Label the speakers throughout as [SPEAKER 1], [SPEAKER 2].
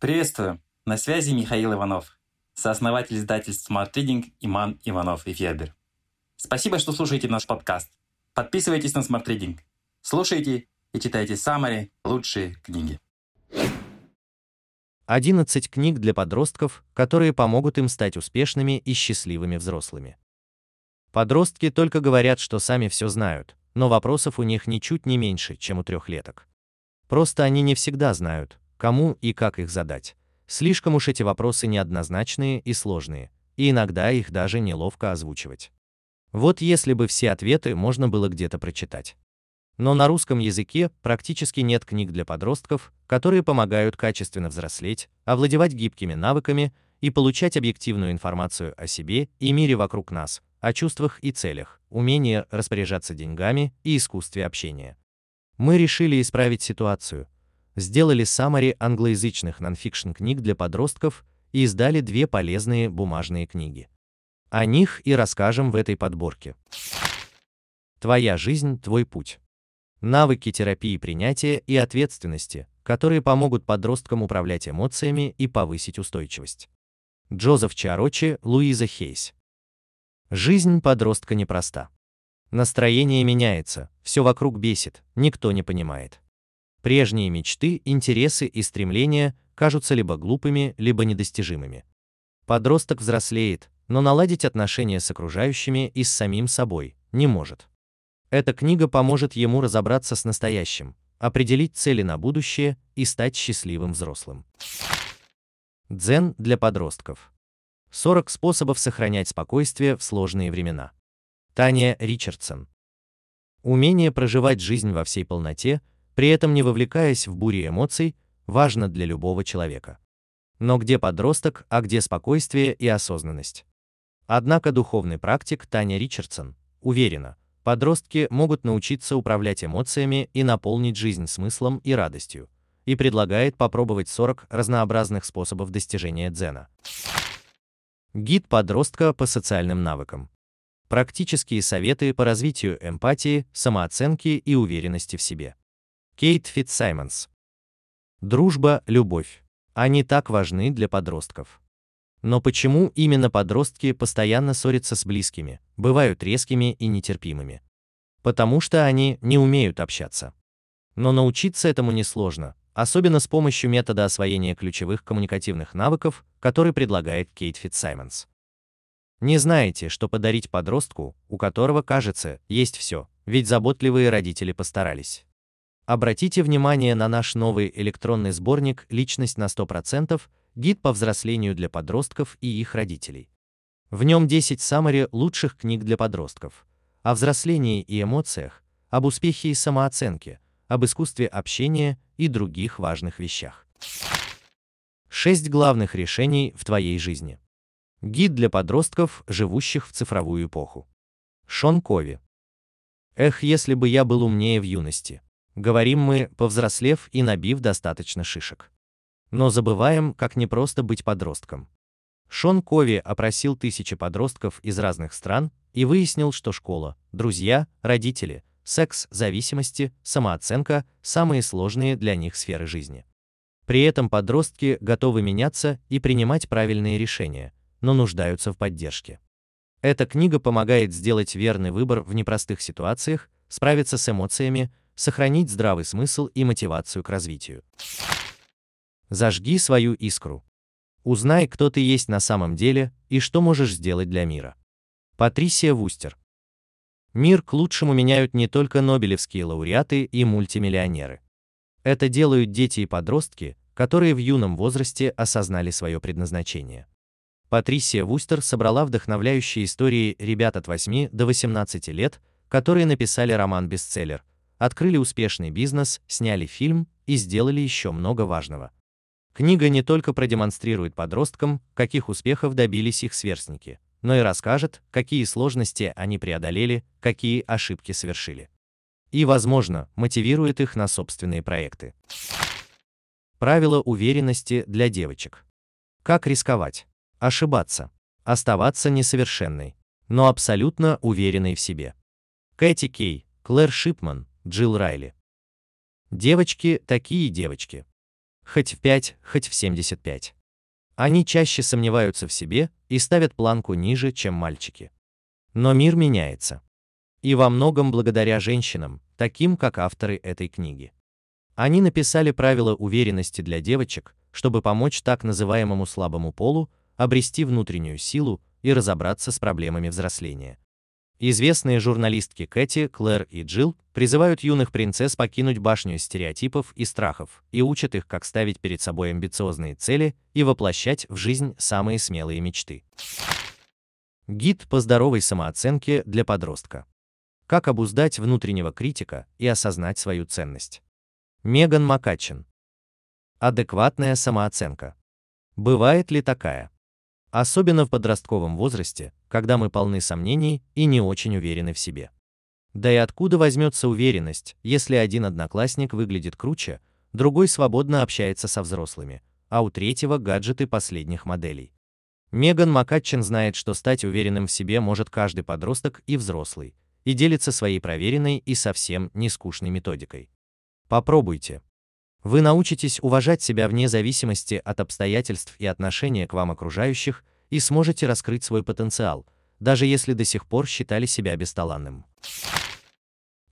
[SPEAKER 1] Приветствую! На связи Михаил Иванов, сооснователь издательств Smart Reading Иман Иванов и Федер. Спасибо, что слушаете наш подкаст. Подписывайтесь на Smart Reading. Слушайте и читайте самые лучшие книги.
[SPEAKER 2] 11 книг для подростков, которые помогут им стать успешными и счастливыми взрослыми. Подростки только говорят, что сами все знают, но вопросов у них ничуть не меньше, чем у трехлеток. Просто они не всегда знают, кому и как их задать. Слишком уж эти вопросы неоднозначные и сложные, и иногда их даже неловко озвучивать. Вот если бы все ответы можно было где-то прочитать. Но на русском языке практически нет книг для подростков, которые помогают качественно взрослеть, овладевать гибкими навыками и получать объективную информацию о себе и мире вокруг нас, о чувствах и целях, умении распоряжаться деньгами и искусстве общения. Мы решили исправить ситуацию, сделали саммари англоязычных нонфикшн книг для подростков и издали две полезные бумажные книги. О них и расскажем в этой подборке. Твоя жизнь, твой путь. Навыки терапии принятия и ответственности, которые помогут подросткам управлять эмоциями и повысить устойчивость. Джозеф Чарочи, Луиза Хейс. Жизнь подростка непроста. Настроение меняется, все вокруг бесит, никто не понимает. Прежние мечты, интересы и стремления кажутся либо глупыми, либо недостижимыми. Подросток взрослеет, но наладить отношения с окружающими и с самим собой не может. Эта книга поможет ему разобраться с настоящим, определить цели на будущее и стать счастливым взрослым. Дзен для подростков. 40 способов сохранять спокойствие в сложные времена. Таня Ричардсон. Умение проживать жизнь во всей полноте при этом не вовлекаясь в бури эмоций, важно для любого человека. Но где подросток, а где спокойствие и осознанность? Однако духовный практик Таня Ричардсон уверена, подростки могут научиться управлять эмоциями и наполнить жизнь смыслом и радостью, и предлагает попробовать 40 разнообразных способов достижения дзена. Гид подростка по социальным навыкам. Практические советы по развитию эмпатии, самооценки и уверенности в себе. Кейт Фитсаймонс. Дружба, любовь. Они так важны для подростков. Но почему именно подростки постоянно ссорятся с близкими, бывают резкими и нетерпимыми? Потому что они не умеют общаться. Но научиться этому несложно, особенно с помощью метода освоения ключевых коммуникативных навыков, который предлагает Кейт Фитсаймонс. Не знаете, что подарить подростку, у которого, кажется, есть все, ведь заботливые родители постарались. Обратите внимание на наш новый электронный сборник «Личность на 100%», гид по взрослению для подростков и их родителей. В нем 10 саммари лучших книг для подростков, о взрослении и эмоциях, об успехе и самооценке, об искусстве общения и других важных вещах. 6 главных решений в твоей жизни. Гид для подростков, живущих в цифровую эпоху. Шон Кови. Эх, если бы я был умнее в юности. Говорим мы, повзрослев и набив достаточно шишек. Но забываем, как не просто быть подростком. Шон Кови опросил тысячи подростков из разных стран и выяснил, что школа, друзья, родители, секс, зависимости, самооценка – самые сложные для них сферы жизни. При этом подростки готовы меняться и принимать правильные решения, но нуждаются в поддержке. Эта книга помогает сделать верный выбор в непростых ситуациях, справиться с эмоциями, сохранить здравый смысл и мотивацию к развитию. Зажги свою искру. Узнай, кто ты есть на самом деле и что можешь сделать для мира. Патрисия Вустер. Мир к лучшему меняют не только нобелевские лауреаты и мультимиллионеры. Это делают дети и подростки, которые в юном возрасте осознали свое предназначение. Патрисия Вустер собрала вдохновляющие истории ребят от 8 до 18 лет, которые написали роман-бестселлер, открыли успешный бизнес, сняли фильм и сделали еще много важного. Книга не только продемонстрирует подросткам, каких успехов добились их сверстники, но и расскажет, какие сложности они преодолели, какие ошибки совершили. И, возможно, мотивирует их на собственные проекты. Правила уверенности для девочек. Как рисковать? Ошибаться. Оставаться несовершенной, но абсолютно уверенной в себе. Кэти Кей, Клэр Шипман, Джилл Райли. Девочки такие девочки. хоть в 5, хоть в 75. Они чаще сомневаются в себе и ставят планку ниже, чем мальчики. Но мир меняется. И во многом благодаря женщинам, таким как авторы этой книги. Они написали правила уверенности для девочек, чтобы помочь так называемому слабому полу обрести внутреннюю силу и разобраться с проблемами взросления. Известные журналистки Кэти, Клэр и Джилл призывают юных принцесс покинуть башню стереотипов и страхов и учат их, как ставить перед собой амбициозные цели и воплощать в жизнь самые смелые мечты. Гид по здоровой самооценке для подростка. Как обуздать внутреннего критика и осознать свою ценность. Меган Макачин. Адекватная самооценка. Бывает ли такая? Особенно в подростковом возрасте, когда мы полны сомнений и не очень уверены в себе. Да и откуда возьмется уверенность, если один одноклассник выглядит круче, другой свободно общается со взрослыми, а у третьего гаджеты последних моделей. Меган Макатчин знает, что стать уверенным в себе может каждый подросток и взрослый, и делится своей проверенной и совсем не скучной методикой. Попробуйте. Вы научитесь уважать себя вне зависимости от обстоятельств и отношения к вам окружающих и сможете раскрыть свой потенциал, даже если до сих пор считали себя бесталанным.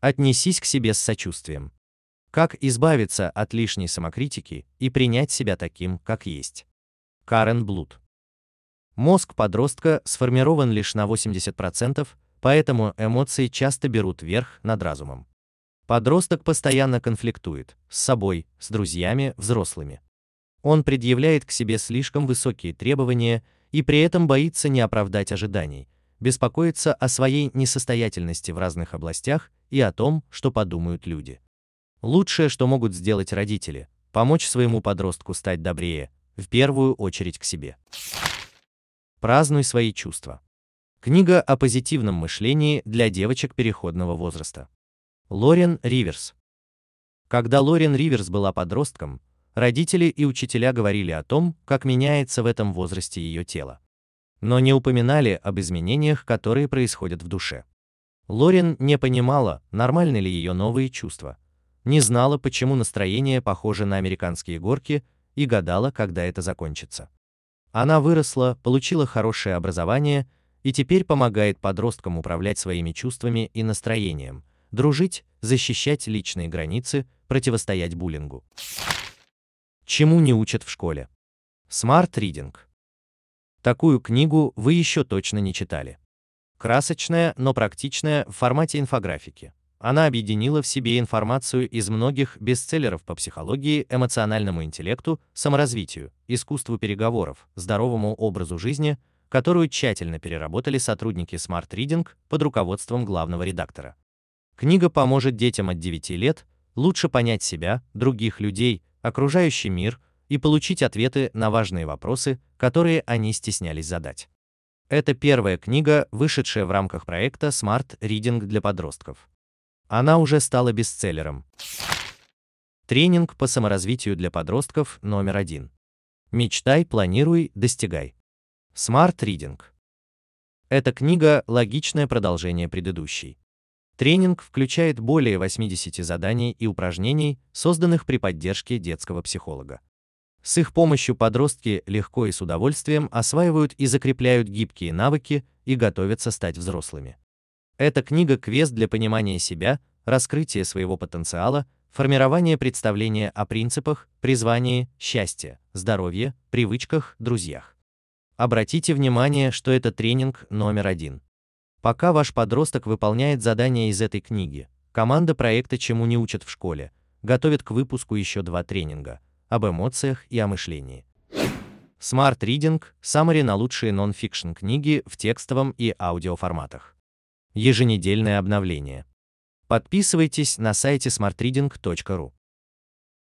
[SPEAKER 2] Отнесись к себе с сочувствием. Как избавиться от лишней самокритики и принять себя таким, как есть. Карен Блуд. Мозг подростка сформирован лишь на 80%, поэтому эмоции часто берут верх над разумом. Подросток постоянно конфликтует с собой, с друзьями, взрослыми. Он предъявляет к себе слишком высокие требования и при этом боится не оправдать ожиданий, беспокоится о своей несостоятельности в разных областях и о том, что подумают люди. Лучшее, что могут сделать родители, помочь своему подростку стать добрее, в первую очередь к себе. Празднуй свои чувства. Книга о позитивном мышлении для девочек переходного возраста. Лорен Риверс. Когда Лорен Риверс была подростком, родители и учителя говорили о том, как меняется в этом возрасте ее тело. Но не упоминали об изменениях, которые происходят в душе. Лорен не понимала, нормальны ли ее новые чувства, не знала, почему настроение похоже на американские горки и гадала, когда это закончится. Она выросла, получила хорошее образование и теперь помогает подросткам управлять своими чувствами и настроением, дружить, защищать личные границы, противостоять буллингу. Чему не учат в школе? Smart Reading. Такую книгу вы еще точно не читали. Красочная, но практичная в формате инфографики. Она объединила в себе информацию из многих бестселлеров по психологии, эмоциональному интеллекту, саморазвитию, искусству переговоров, здоровому образу жизни, которую тщательно переработали сотрудники Smart Reading под руководством главного редактора. Книга поможет детям от 9 лет лучше понять себя, других людей, окружающий мир и получить ответы на важные вопросы, которые они стеснялись задать. Это первая книга, вышедшая в рамках проекта Smart Reading для подростков. Она уже стала бестселлером. Тренинг по саморазвитию для подростков номер один. Мечтай, планируй, достигай. Smart Reading. Эта книга – логичное продолжение предыдущей. Тренинг включает более 80 заданий и упражнений, созданных при поддержке детского психолога. С их помощью подростки легко и с удовольствием осваивают и закрепляют гибкие навыки и готовятся стать взрослыми. Эта книга – квест для понимания себя, раскрытия своего потенциала, формирования представления о принципах, призвании, счастье, здоровье, привычках, друзьях. Обратите внимание, что это тренинг номер один. Пока ваш подросток выполняет задания из этой книги, команда проекта «Чему не учат в школе» готовит к выпуску еще два тренинга об эмоциях и о мышлении. Smart Reading – Summary на лучшие нон-фикшн книги в текстовом и аудиоформатах. Еженедельное обновление. Подписывайтесь на сайте smartreading.ru.